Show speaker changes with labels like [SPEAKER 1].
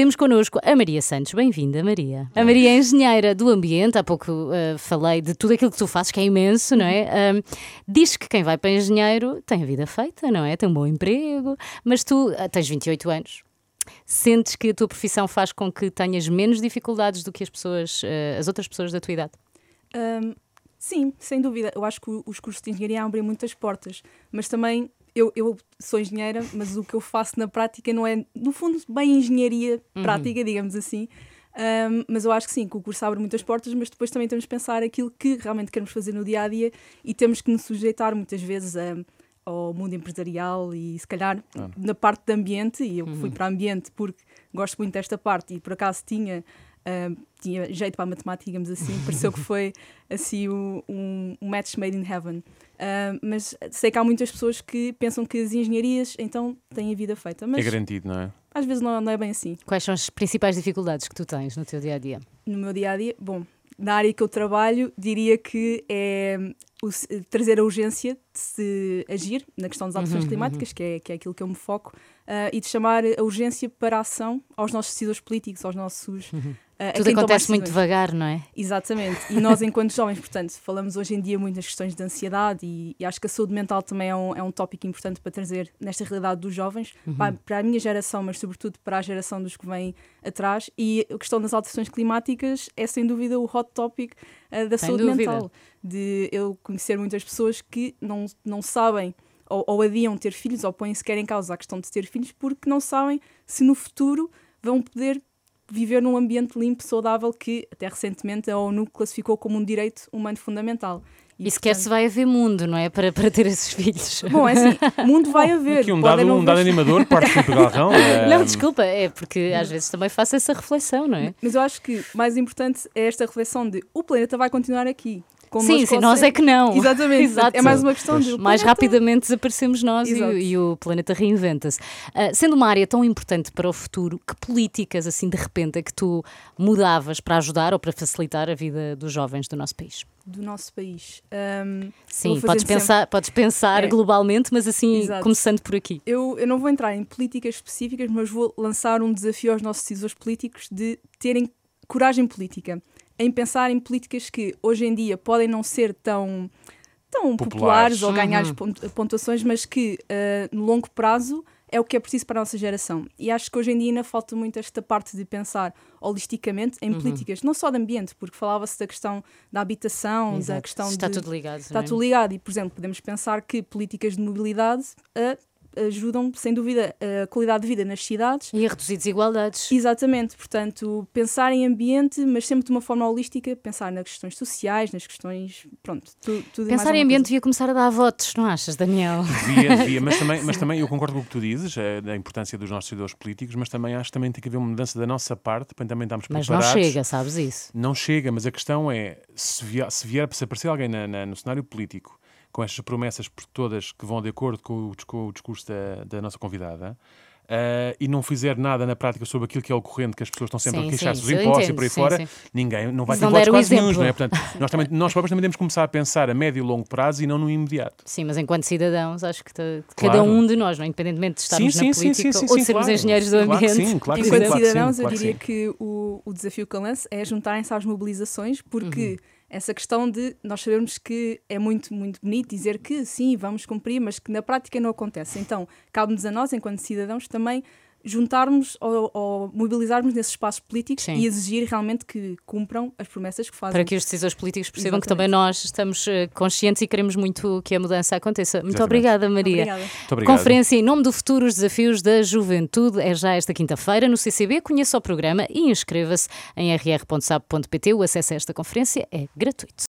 [SPEAKER 1] Temos connosco a Maria Santos. Bem-vinda, Maria. A Maria é engenheira do ambiente. Há pouco uh, falei de tudo aquilo que tu fazes, que é imenso, não é? Diz que quem vai para engenheiro tem a vida feita, não é? Tem um bom emprego, mas tu uh, tens 28 anos. Sentes que a tua profissão faz com que tenhas menos dificuldades do que as pessoas, uh, as outras pessoas da tua idade?
[SPEAKER 2] Um, sim, sem dúvida. Eu acho que os cursos de engenharia abrem muitas portas, mas também eu, eu sou engenheira, mas o que eu faço na prática não é, no fundo, bem engenharia uhum. prática, digamos assim. Um, mas eu acho que sim, que o curso abre muitas portas, mas depois também temos que pensar aquilo que realmente queremos fazer no dia a dia e temos que nos sujeitar muitas vezes a, ao mundo empresarial e se calhar ah. na parte de ambiente, e eu uhum. fui para ambiente porque gosto muito desta parte e por acaso tinha Uh, tinha jeito para a matemática, digamos assim, pareceu que foi assim um, um match made in heaven. Uh, mas sei que há muitas pessoas que pensam que as engenharias então têm a vida feita. Mas
[SPEAKER 3] é garantido, não é?
[SPEAKER 2] Às vezes não, não é bem assim.
[SPEAKER 1] Quais são as principais dificuldades que tu tens no teu dia a dia?
[SPEAKER 2] No meu dia a dia, bom, na área que eu trabalho, diria que é o, trazer a urgência de se agir na questão das alterações uhum, climáticas, uhum. Que, é, que é aquilo que eu me foco, uh, e de chamar a urgência para a ação aos nossos decisores políticos, aos nossos. Uhum.
[SPEAKER 1] Uh, Tudo acontece muito devagar, não é?
[SPEAKER 2] Exatamente. E nós, enquanto jovens, portanto, falamos hoje em dia muito das questões de ansiedade e, e, acho que a saúde mental também é um, é um tópico importante para trazer nesta realidade dos jovens, uhum. para, para, a minha geração, mas sobretudo para a geração dos que vêm atrás. E a questão das alterações climáticas é sem dúvida o hot topic uh, da Sem saúde dúvida. mental. De eu conhecer muitas pessoas que não, não sabem ou, ou adiam ter filhos ou põem sequer em causa a questão de ter filhos porque não sabem se no futuro vão poder viver num ambiente limpo, saudável, que até recentemente a ONU classificou como um direito humano fundamental.
[SPEAKER 1] E, e sequer portanto... se vai haver mundo, não é? Para, para ter esses filhos.
[SPEAKER 2] Bom, é assim, mundo vai haver.
[SPEAKER 3] Aqui um dado, um dado animador, parte do Galrão.
[SPEAKER 1] É... Não, desculpa, é porque às vezes também faço essa reflexão, não é?
[SPEAKER 2] Mas eu acho que mais importante é esta reflexão de o planeta vai continuar aqui
[SPEAKER 1] sim, sim, nós é que não.
[SPEAKER 2] Exatamente. Exato. É mais uma questão de.
[SPEAKER 1] Mais rapidamente desaparecemos nós e, e, o planeta reinventa-se. Uh, sendo uma área tão importante para o futuro, que políticas, assim, de repente, é que tu mudavas para ajudar ou para facilitar a vida dos jovens do nosso país?
[SPEAKER 2] Do nosso país.
[SPEAKER 1] Um, sim, podes pensar, podes pensar é. globalmente, mas assim, Exato. começando por aqui.
[SPEAKER 2] Eu, eu não vou entrar em políticas específicas, mas vou lançar um desafio aos nossos decisores políticos de terem coragem política em pensar em políticas que hoje em dia podem não ser tão, tão populares, populares ou ganhar uhum. pontuações, mas que uh, no longo prazo é o que é preciso para a nossa geração. E acho que hoje em dia ainda falta muito esta parte de pensar holisticamente em uhum. políticas, não só de ambiente, porque falava-se da questão da habitação, Exato. da questão
[SPEAKER 1] está
[SPEAKER 2] de...
[SPEAKER 1] Está tudo ligado.
[SPEAKER 2] Está é? tudo ligado. E, por exemplo, podemos pensar que políticas de mobilidade uh, ajudam, sem dúvida, a qualidade de vida nas cidades.
[SPEAKER 1] E a reduzir desigualdades.
[SPEAKER 2] Exatamente, portanto, pensar em ambiente, mas sempre de uma forma holística, pensar nas questões sociais, nas questões. Pronto, tu, tudo
[SPEAKER 1] Pensar em ambiente devia começar a dar votos, não achas, Daniel?
[SPEAKER 3] Devia, devia, mas também, mas também eu concordo com o que tu dizes, é, da importância dos nossos seguidores políticos, mas também acho que também tem que haver uma mudança da nossa parte, para também estarmos
[SPEAKER 1] mas
[SPEAKER 3] preparados.
[SPEAKER 1] Mas não chega, sabes isso?
[SPEAKER 3] Não chega, mas a questão é, se vier, se vier se aparecer alguém na, na, no cenário político com estas promessas por todas que vão de acordo com o, com o discurso da, da, nossa convidada. Uh, e não fizer nada na prática sobre aquilo que é ocorrente, que as pessoas estão sempre sim, a queixar-se dos impostos e por aí sim, fora, sim. ninguém não vai ter votos quase nenhum, não é? Portanto, nós, também, nós próprios também temos que começar a pensar a médio e longo prazo e não no imediato.
[SPEAKER 1] Sim, mas enquanto cidadãos, acho que claro. cada um de nós, não, é? independentemente de estarmos na política ou de sermos claro. engenheiros do ambiente.
[SPEAKER 3] Sim, claro
[SPEAKER 2] enquanto cidadãos, eu diria que o, o desafio que eu lanço é juntarem-se às mobilizações, porque. Uhum essa questão de nós sabemos que é muito, muito bonito dizer que sim, vamos cumprir, mas que na prática não acontece. Então, cabe-nos a nós, enquanto cidadãos, também juntarmos ou, ou mobilizarmos nesses espaços políticos Sim. e exigir realmente que cumpram as promessas que fazem.
[SPEAKER 1] Para que os decisores políticos percebam Exatamente. que também nós estamos eh, conscientes e queremos muito que a mudança aconteça. Muito obrigada, Maria.
[SPEAKER 2] Obrigada.
[SPEAKER 3] Obrigado.
[SPEAKER 1] Conferência em nome do futuro, os desafios da juventude é já esta quinta-feira no CCB. Conheça o programa e inscreva-se em rr.sab.pt. O acesso a esta conferência é gratuito.